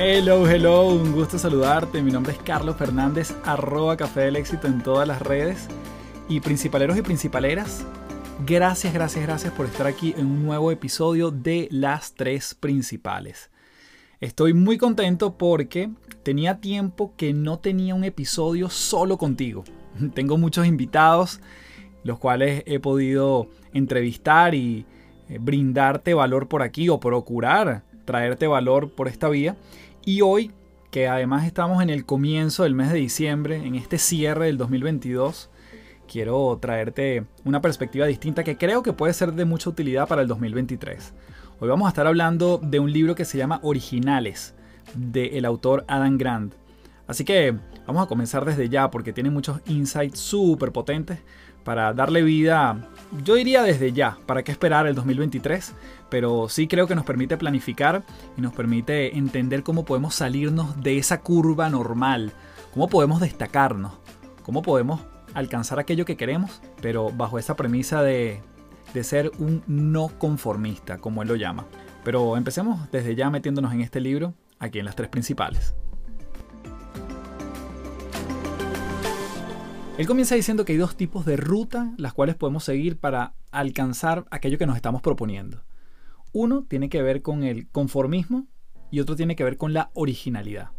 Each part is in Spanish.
Hello, hello, un gusto saludarte. Mi nombre es Carlos Fernández, arroba Café del Éxito en todas las redes. Y principaleros y principaleras, gracias, gracias, gracias por estar aquí en un nuevo episodio de Las Tres Principales. Estoy muy contento porque tenía tiempo que no tenía un episodio solo contigo. Tengo muchos invitados, los cuales he podido entrevistar y eh, brindarte valor por aquí o procurar traerte valor por esta vía. Y hoy, que además estamos en el comienzo del mes de diciembre, en este cierre del 2022, quiero traerte una perspectiva distinta que creo que puede ser de mucha utilidad para el 2023. Hoy vamos a estar hablando de un libro que se llama Originales, del autor Adam Grant. Así que vamos a comenzar desde ya porque tiene muchos insights súper potentes para darle vida, yo diría desde ya, para qué esperar el 2023, pero sí creo que nos permite planificar y nos permite entender cómo podemos salirnos de esa curva normal, cómo podemos destacarnos, cómo podemos alcanzar aquello que queremos, pero bajo esa premisa de, de ser un no conformista, como él lo llama. Pero empecemos desde ya metiéndonos en este libro, aquí en las tres principales. Él comienza diciendo que hay dos tipos de ruta las cuales podemos seguir para alcanzar aquello que nos estamos proponiendo. Uno tiene que ver con el conformismo y otro tiene que ver con la originalidad.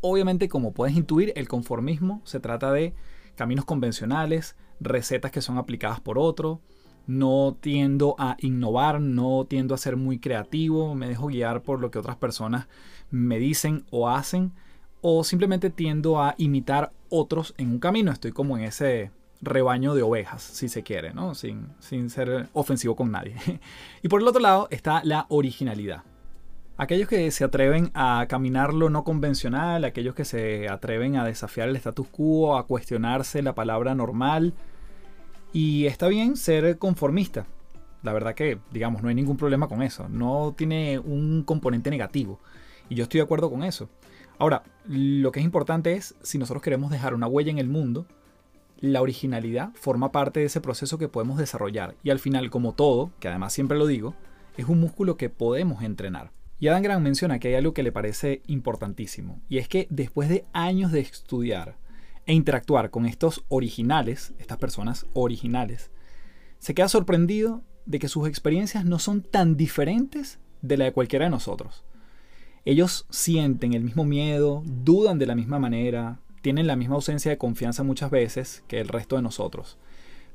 Obviamente, como puedes intuir, el conformismo se trata de caminos convencionales, recetas que son aplicadas por otro, no tiendo a innovar, no tiendo a ser muy creativo, me dejo guiar por lo que otras personas me dicen o hacen, o simplemente tiendo a imitar otros en un camino. Estoy como en ese rebaño de ovejas, si se quiere, ¿no? Sin, sin ser ofensivo con nadie. y por el otro lado está la originalidad. Aquellos que se atreven a caminar lo no convencional, aquellos que se atreven a desafiar el status quo, a cuestionarse la palabra normal. Y está bien ser conformista. La verdad que, digamos, no hay ningún problema con eso. No tiene un componente negativo. Y yo estoy de acuerdo con eso. Ahora, lo que es importante es, si nosotros queremos dejar una huella en el mundo, la originalidad forma parte de ese proceso que podemos desarrollar. Y al final, como todo, que además siempre lo digo, es un músculo que podemos entrenar. Y Adam Grant menciona que hay algo que le parece importantísimo, y es que después de años de estudiar e interactuar con estos originales, estas personas originales, se queda sorprendido de que sus experiencias no son tan diferentes de la de cualquiera de nosotros. Ellos sienten el mismo miedo, dudan de la misma manera, tienen la misma ausencia de confianza muchas veces que el resto de nosotros.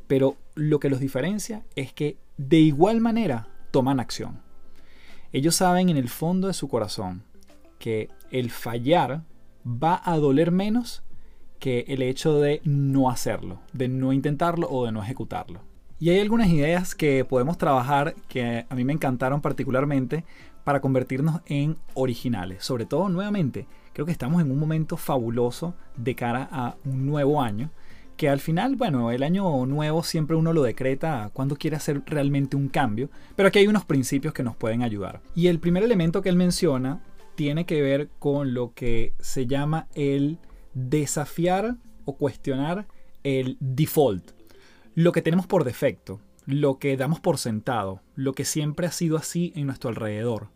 Pero lo que los diferencia es que de igual manera toman acción. Ellos saben en el fondo de su corazón que el fallar va a doler menos que el hecho de no hacerlo, de no intentarlo o de no ejecutarlo. Y hay algunas ideas que podemos trabajar que a mí me encantaron particularmente para convertirnos en originales. Sobre todo, nuevamente, creo que estamos en un momento fabuloso de cara a un nuevo año. Que al final, bueno, el año nuevo siempre uno lo decreta cuando quiere hacer realmente un cambio, pero aquí hay unos principios que nos pueden ayudar. Y el primer elemento que él menciona tiene que ver con lo que se llama el desafiar o cuestionar el default, lo que tenemos por defecto, lo que damos por sentado, lo que siempre ha sido así en nuestro alrededor.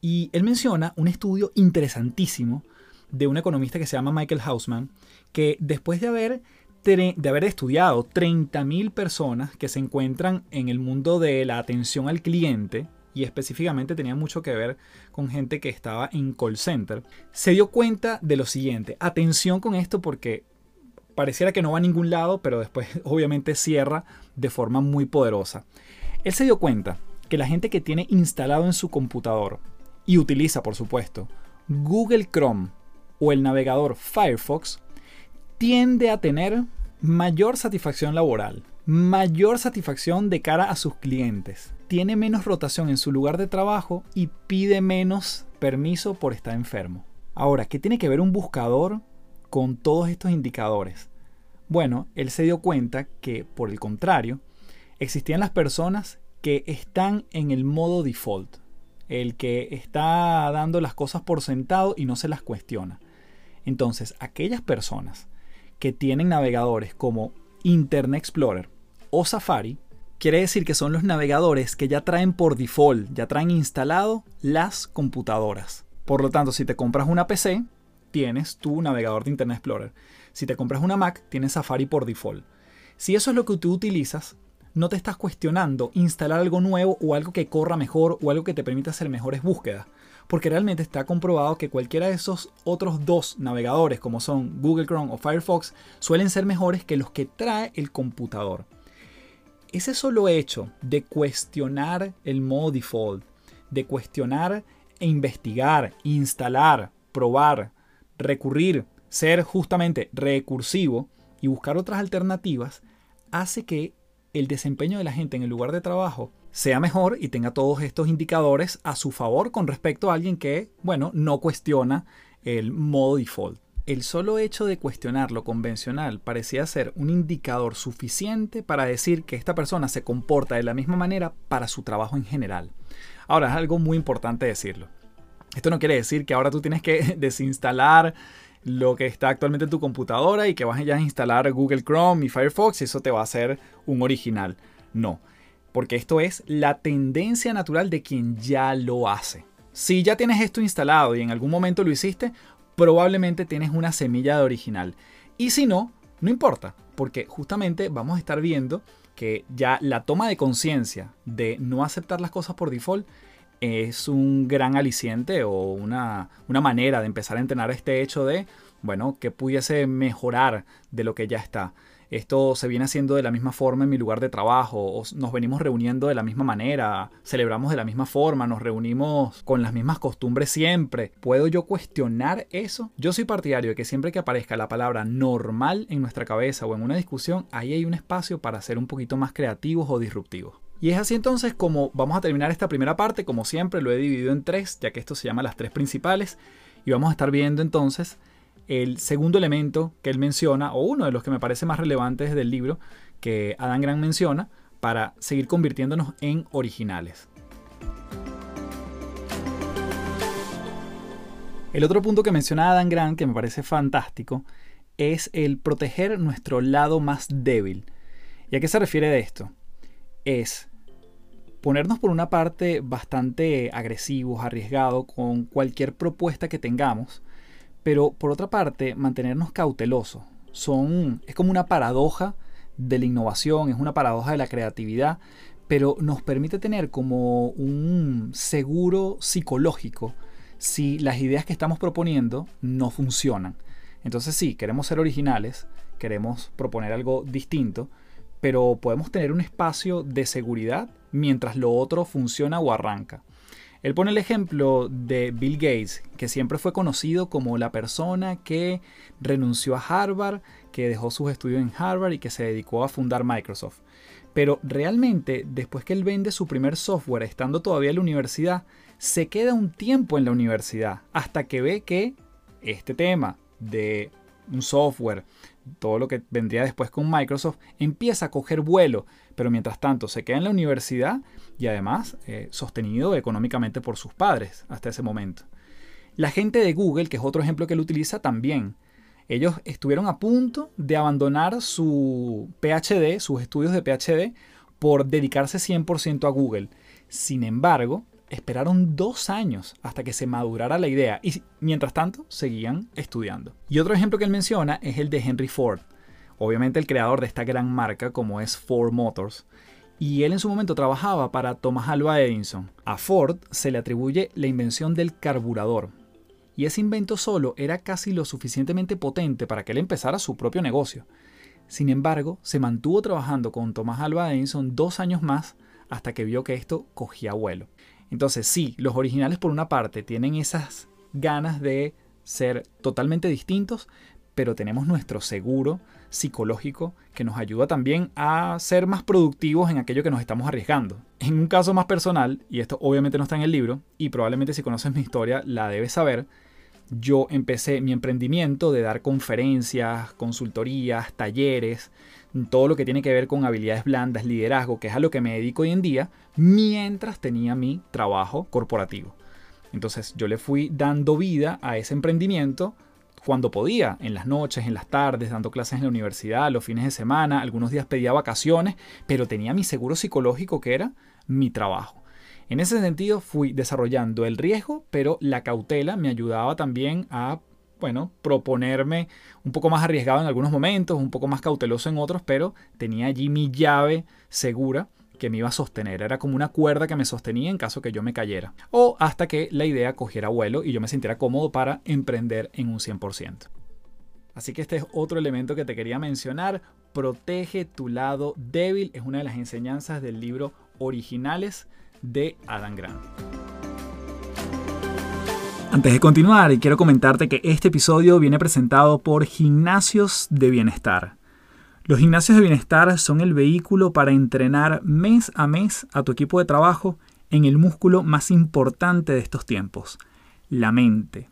Y él menciona un estudio interesantísimo de un economista que se llama Michael Hausman, que después de haber, de haber estudiado 30.000 personas que se encuentran en el mundo de la atención al cliente, y específicamente tenía mucho que ver con gente que estaba en call center, se dio cuenta de lo siguiente. Atención con esto porque pareciera que no va a ningún lado, pero después obviamente cierra de forma muy poderosa. Él se dio cuenta que la gente que tiene instalado en su computador y utiliza, por supuesto, Google Chrome o el navegador Firefox, tiende a tener mayor satisfacción laboral, mayor satisfacción de cara a sus clientes, tiene menos rotación en su lugar de trabajo y pide menos permiso por estar enfermo. Ahora, ¿qué tiene que ver un buscador con todos estos indicadores? Bueno, él se dio cuenta que, por el contrario, existían las personas que están en el modo default, el que está dando las cosas por sentado y no se las cuestiona. Entonces, aquellas personas que tienen navegadores como Internet Explorer o Safari, quiere decir que son los navegadores que ya traen por default, ya traen instalado las computadoras. Por lo tanto, si te compras una PC, tienes tu navegador de Internet Explorer. Si te compras una Mac, tienes Safari por default. Si eso es lo que tú utilizas, no te estás cuestionando instalar algo nuevo o algo que corra mejor o algo que te permita hacer mejores búsquedas. Porque realmente está comprobado que cualquiera de esos otros dos navegadores, como son Google Chrome o Firefox, suelen ser mejores que los que trae el computador. Ese solo hecho de cuestionar el modo default, de cuestionar e investigar, instalar, probar, recurrir, ser justamente recursivo y buscar otras alternativas, hace que el desempeño de la gente en el lugar de trabajo sea mejor y tenga todos estos indicadores a su favor con respecto a alguien que, bueno, no cuestiona el modo default. El solo hecho de cuestionar lo convencional parecía ser un indicador suficiente para decir que esta persona se comporta de la misma manera para su trabajo en general. Ahora, es algo muy importante decirlo. Esto no quiere decir que ahora tú tienes que desinstalar lo que está actualmente en tu computadora y que vas a instalar Google Chrome y Firefox y eso te va a hacer un original. No, porque esto es la tendencia natural de quien ya lo hace. Si ya tienes esto instalado y en algún momento lo hiciste, probablemente tienes una semilla de original. Y si no, no importa, porque justamente vamos a estar viendo que ya la toma de conciencia de no aceptar las cosas por default es un gran aliciente o una, una, manera de empezar a entrenar este hecho de, bueno, que pudiese mejorar de lo que ya está. Esto se viene haciendo de la misma forma en mi lugar de trabajo, nos venimos reuniendo de la misma manera, celebramos de la misma forma, nos reunimos con las mismas costumbres siempre. ¿Puedo yo cuestionar eso? Yo soy partidario de que siempre que aparezca la palabra normal en nuestra cabeza o en una discusión, ahí hay un espacio para ser un poquito más creativos o disruptivos. Y es así entonces como vamos a terminar esta primera parte, como siempre lo he dividido en tres, ya que esto se llama las tres principales, y vamos a estar viendo entonces el segundo elemento que él menciona, o uno de los que me parece más relevantes del libro, que Adam Grant menciona, para seguir convirtiéndonos en originales. El otro punto que menciona Adam Grant, que me parece fantástico, es el proteger nuestro lado más débil. ¿Y a qué se refiere de esto? Es ponernos por una parte bastante agresivos, arriesgados con cualquier propuesta que tengamos, pero por otra parte mantenernos cautelosos. Son, es como una paradoja de la innovación, es una paradoja de la creatividad, pero nos permite tener como un seguro psicológico si las ideas que estamos proponiendo no funcionan. Entonces sí, queremos ser originales, queremos proponer algo distinto, pero podemos tener un espacio de seguridad mientras lo otro funciona o arranca. Él pone el ejemplo de Bill Gates, que siempre fue conocido como la persona que renunció a Harvard, que dejó sus estudios en Harvard y que se dedicó a fundar Microsoft. Pero realmente, después que él vende su primer software estando todavía en la universidad, se queda un tiempo en la universidad hasta que ve que este tema de un software, todo lo que vendría después con Microsoft, empieza a coger vuelo, pero mientras tanto se queda en la universidad y además eh, sostenido económicamente por sus padres hasta ese momento. La gente de Google, que es otro ejemplo que él utiliza también, ellos estuvieron a punto de abandonar su PhD, sus estudios de PhD, por dedicarse 100% a Google. Sin embargo, esperaron dos años hasta que se madurara la idea y mientras tanto seguían estudiando. Y otro ejemplo que él menciona es el de Henry Ford, obviamente el creador de esta gran marca como es Ford Motors. Y él en su momento trabajaba para Thomas Alva Edison. A Ford se le atribuye la invención del carburador. Y ese invento solo era casi lo suficientemente potente para que él empezara su propio negocio. Sin embargo, se mantuvo trabajando con Thomas Alva Edison dos años más hasta que vio que esto cogía vuelo. Entonces sí, los originales por una parte tienen esas ganas de ser totalmente distintos, pero tenemos nuestro seguro psicológico que nos ayuda también a ser más productivos en aquello que nos estamos arriesgando. En un caso más personal, y esto obviamente no está en el libro, y probablemente si conoces mi historia la debes saber, yo empecé mi emprendimiento de dar conferencias, consultorías, talleres, todo lo que tiene que ver con habilidades blandas, liderazgo, que es a lo que me dedico hoy en día, mientras tenía mi trabajo corporativo. Entonces yo le fui dando vida a ese emprendimiento cuando podía, en las noches, en las tardes, dando clases en la universidad, los fines de semana, algunos días pedía vacaciones, pero tenía mi seguro psicológico que era mi trabajo. En ese sentido fui desarrollando el riesgo, pero la cautela me ayudaba también a bueno, proponerme un poco más arriesgado en algunos momentos, un poco más cauteloso en otros, pero tenía allí mi llave segura que me iba a sostener. Era como una cuerda que me sostenía en caso que yo me cayera. O hasta que la idea cogiera vuelo y yo me sintiera cómodo para emprender en un 100%. Así que este es otro elemento que te quería mencionar. Protege tu lado débil. Es una de las enseñanzas del libro Originales de Adam Grant. Antes de continuar, quiero comentarte que este episodio viene presentado por Gimnasios de Bienestar. Los gimnasios de bienestar son el vehículo para entrenar mes a mes a tu equipo de trabajo en el músculo más importante de estos tiempos, la mente.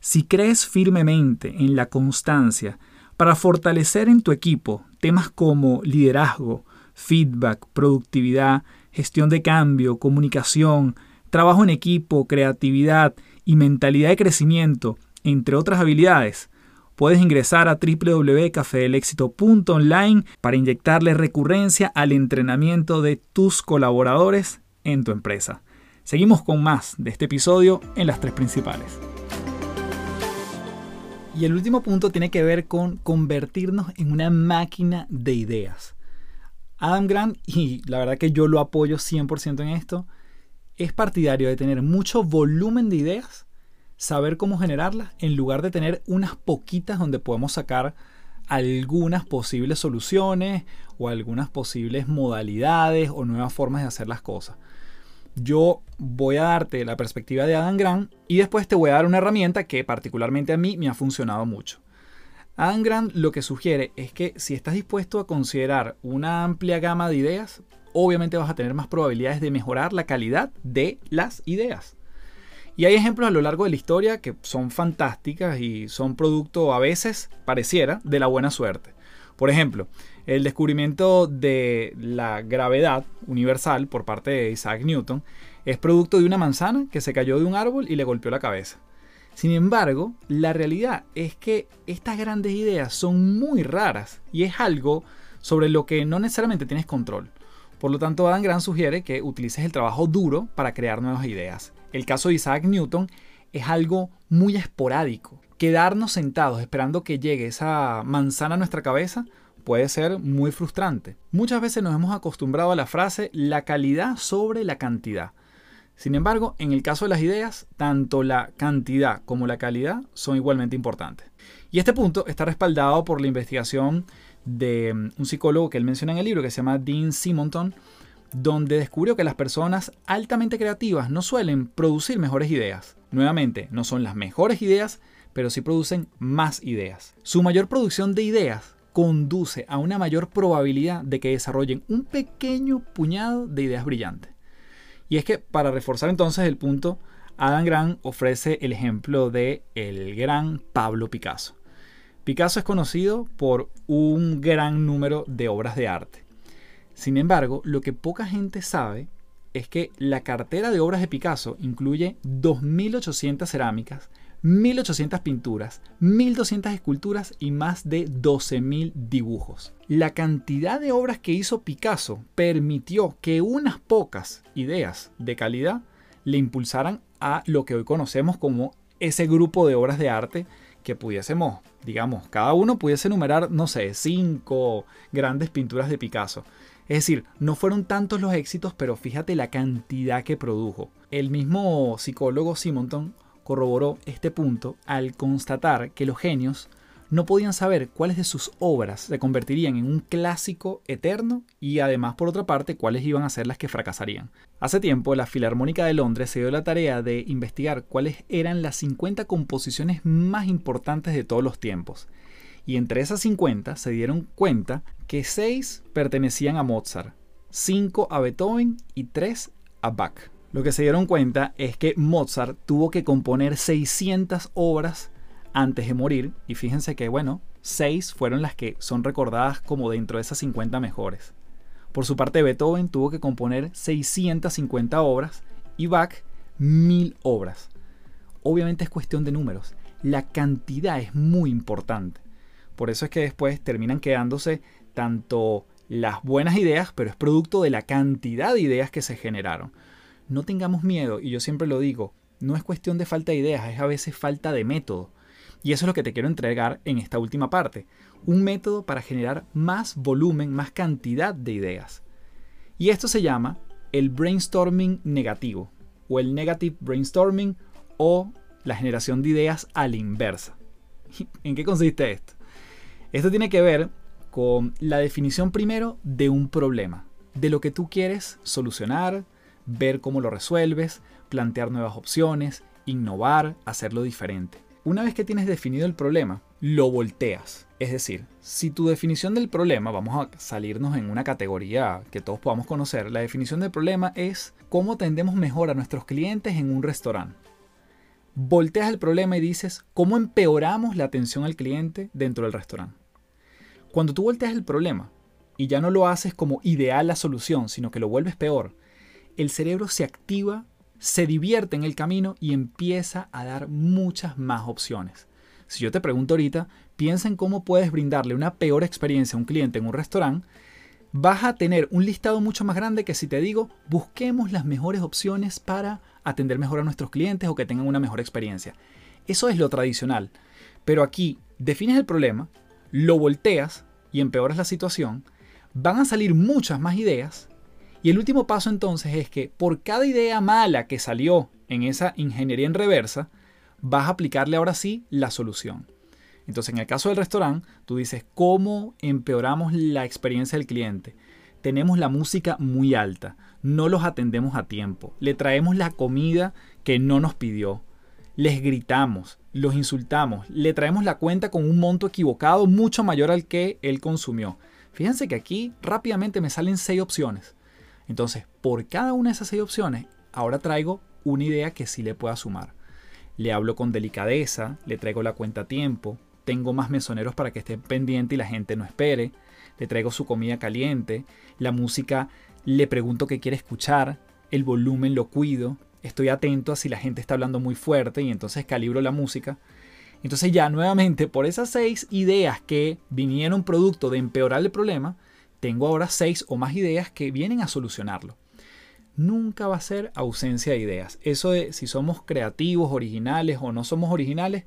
Si crees firmemente en la constancia para fortalecer en tu equipo temas como liderazgo, feedback, productividad, gestión de cambio, comunicación, trabajo en equipo, creatividad y mentalidad de crecimiento, entre otras habilidades, puedes ingresar a www.cafedelexito.online para inyectarle recurrencia al entrenamiento de tus colaboradores en tu empresa. Seguimos con más de este episodio en las tres principales. Y el último punto tiene que ver con convertirnos en una máquina de ideas. Adam Grant, y la verdad que yo lo apoyo 100% en esto, es partidario de tener mucho volumen de ideas, saber cómo generarlas, en lugar de tener unas poquitas donde podemos sacar algunas posibles soluciones o algunas posibles modalidades o nuevas formas de hacer las cosas. Yo voy a darte la perspectiva de Adam Grant y después te voy a dar una herramienta que particularmente a mí me ha funcionado mucho. Adam Grant lo que sugiere es que si estás dispuesto a considerar una amplia gama de ideas, obviamente vas a tener más probabilidades de mejorar la calidad de las ideas. Y hay ejemplos a lo largo de la historia que son fantásticas y son producto a veces, pareciera, de la buena suerte. Por ejemplo, el descubrimiento de la gravedad universal por parte de Isaac Newton es producto de una manzana que se cayó de un árbol y le golpeó la cabeza. Sin embargo, la realidad es que estas grandes ideas son muy raras y es algo sobre lo que no necesariamente tienes control. Por lo tanto, Adam Grant sugiere que utilices el trabajo duro para crear nuevas ideas. El caso de Isaac Newton es algo muy esporádico. Quedarnos sentados esperando que llegue esa manzana a nuestra cabeza puede ser muy frustrante. Muchas veces nos hemos acostumbrado a la frase la calidad sobre la cantidad. Sin embargo, en el caso de las ideas, tanto la cantidad como la calidad son igualmente importantes. Y este punto está respaldado por la investigación de mm, un psicólogo que él menciona en el libro que se llama Dean Simonton, donde descubrió que las personas altamente creativas no suelen producir mejores ideas. Nuevamente, no son las mejores ideas, pero sí producen más ideas. Su mayor producción de ideas conduce a una mayor probabilidad de que desarrollen un pequeño puñado de ideas brillantes. Y es que para reforzar entonces el punto, Adam Grant ofrece el ejemplo de el gran Pablo Picasso. Picasso es conocido por un gran número de obras de arte. Sin embargo, lo que poca gente sabe es que la cartera de obras de Picasso incluye 2.800 cerámicas, 1.800 pinturas, 1.200 esculturas y más de 12.000 dibujos. La cantidad de obras que hizo Picasso permitió que unas pocas ideas de calidad le impulsaran a lo que hoy conocemos como ese grupo de obras de arte que pudiésemos, digamos, cada uno pudiese enumerar, no sé, cinco grandes pinturas de Picasso. Es decir, no fueron tantos los éxitos, pero fíjate la cantidad que produjo. El mismo psicólogo Simonton corroboró este punto al constatar que los genios no podían saber cuáles de sus obras se convertirían en un clásico eterno y además por otra parte cuáles iban a ser las que fracasarían. Hace tiempo la Filarmónica de Londres se dio la tarea de investigar cuáles eran las 50 composiciones más importantes de todos los tiempos. Y entre esas 50 se dieron cuenta que 6 pertenecían a Mozart, 5 a Beethoven y 3 a Bach. Lo que se dieron cuenta es que Mozart tuvo que componer 600 obras antes de morir y fíjense que, bueno, 6 fueron las que son recordadas como dentro de esas 50 mejores. Por su parte, Beethoven tuvo que componer 650 obras y Bach 1000 obras. Obviamente es cuestión de números. La cantidad es muy importante. Por eso es que después terminan quedándose tanto las buenas ideas, pero es producto de la cantidad de ideas que se generaron no tengamos miedo, y yo siempre lo digo, no es cuestión de falta de ideas, es a veces falta de método. Y eso es lo que te quiero entregar en esta última parte. Un método para generar más volumen, más cantidad de ideas. Y esto se llama el brainstorming negativo, o el negative brainstorming, o la generación de ideas a la inversa. ¿En qué consiste esto? Esto tiene que ver con la definición primero de un problema, de lo que tú quieres solucionar, ver cómo lo resuelves, plantear nuevas opciones, innovar, hacerlo diferente. Una vez que tienes definido el problema, lo volteas. Es decir, si tu definición del problema, vamos a salirnos en una categoría que todos podamos conocer, la definición del problema es cómo tendemos mejor a nuestros clientes en un restaurante. Volteas el problema y dices cómo empeoramos la atención al cliente dentro del restaurante. Cuando tú volteas el problema y ya no lo haces como ideal la solución, sino que lo vuelves peor, el cerebro se activa, se divierte en el camino y empieza a dar muchas más opciones. Si yo te pregunto ahorita, piensa en cómo puedes brindarle una peor experiencia a un cliente en un restaurante, vas a tener un listado mucho más grande que si te digo, busquemos las mejores opciones para atender mejor a nuestros clientes o que tengan una mejor experiencia. Eso es lo tradicional. Pero aquí defines el problema, lo volteas y empeoras la situación, van a salir muchas más ideas y el último paso entonces es que por cada idea mala que salió en esa ingeniería en reversa, vas a aplicarle ahora sí la solución. Entonces en el caso del restaurante, tú dices, ¿cómo empeoramos la experiencia del cliente? Tenemos la música muy alta, no los atendemos a tiempo, le traemos la comida que no nos pidió, les gritamos, los insultamos, le traemos la cuenta con un monto equivocado mucho mayor al que él consumió. Fíjense que aquí rápidamente me salen seis opciones. Entonces, por cada una de esas seis opciones, ahora traigo una idea que sí le pueda sumar. Le hablo con delicadeza, le traigo la cuenta a tiempo, tengo más mesoneros para que esté pendiente y la gente no espere, le traigo su comida caliente, la música le pregunto qué quiere escuchar, el volumen lo cuido, estoy atento a si la gente está hablando muy fuerte y entonces calibro la música. Entonces ya nuevamente por esas seis ideas que vinieron producto de empeorar el problema, tengo ahora seis o más ideas que vienen a solucionarlo. Nunca va a ser ausencia de ideas. Eso de si somos creativos, originales o no somos originales,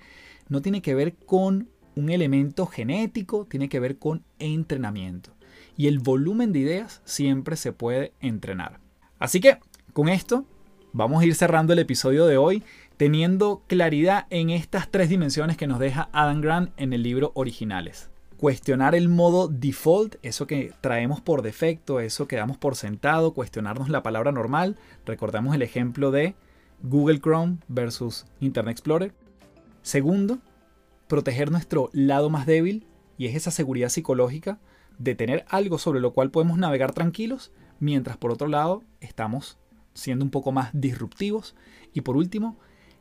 no tiene que ver con un elemento genético, tiene que ver con entrenamiento. Y el volumen de ideas siempre se puede entrenar. Así que, con esto, vamos a ir cerrando el episodio de hoy teniendo claridad en estas tres dimensiones que nos deja Adam Grant en el libro Originales cuestionar el modo default, eso que traemos por defecto, eso que damos por sentado, cuestionarnos la palabra normal. Recordamos el ejemplo de Google Chrome versus Internet Explorer. Segundo, proteger nuestro lado más débil, y es esa seguridad psicológica de tener algo sobre lo cual podemos navegar tranquilos, mientras por otro lado estamos siendo un poco más disruptivos. Y por último,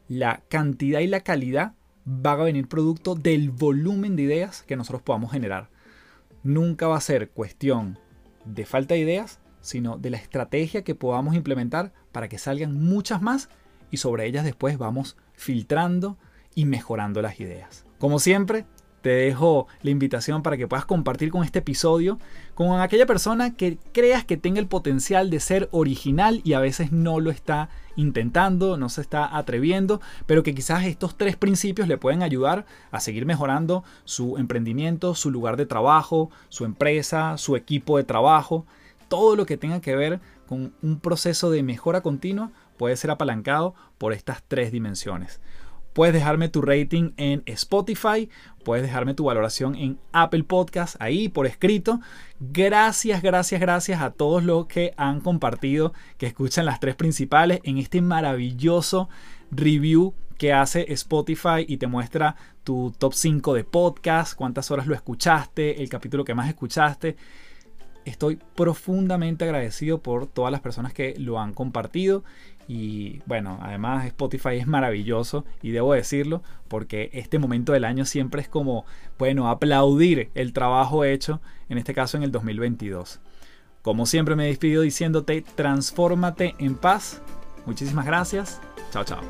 la cantidad y la calidad va a venir producto del volumen de ideas que nosotros podamos generar. Nunca va a ser cuestión de falta de ideas, sino de la estrategia que podamos implementar para que salgan muchas más y sobre ellas después vamos filtrando y mejorando las ideas. Como siempre, te dejo la invitación para que puedas compartir con este episodio con aquella persona que creas que tenga el potencial de ser original y a veces no lo está intentando, no se está atreviendo, pero que quizás estos tres principios le pueden ayudar a seguir mejorando su emprendimiento, su lugar de trabajo, su empresa, su equipo de trabajo, todo lo que tenga que ver con un proceso de mejora continua puede ser apalancado por estas tres dimensiones. Puedes dejarme tu rating en Spotify, puedes dejarme tu valoración en Apple Podcast, ahí por escrito. Gracias, gracias, gracias a todos los que han compartido, que escuchan las tres principales en este maravilloso review que hace Spotify y te muestra tu top 5 de podcast, cuántas horas lo escuchaste, el capítulo que más escuchaste. Estoy profundamente agradecido por todas las personas que lo han compartido y bueno, además Spotify es maravilloso y debo decirlo porque este momento del año siempre es como, bueno, aplaudir el trabajo hecho, en este caso en el 2022. Como siempre me despido diciéndote, transfórmate en paz. Muchísimas gracias. Chao, chao.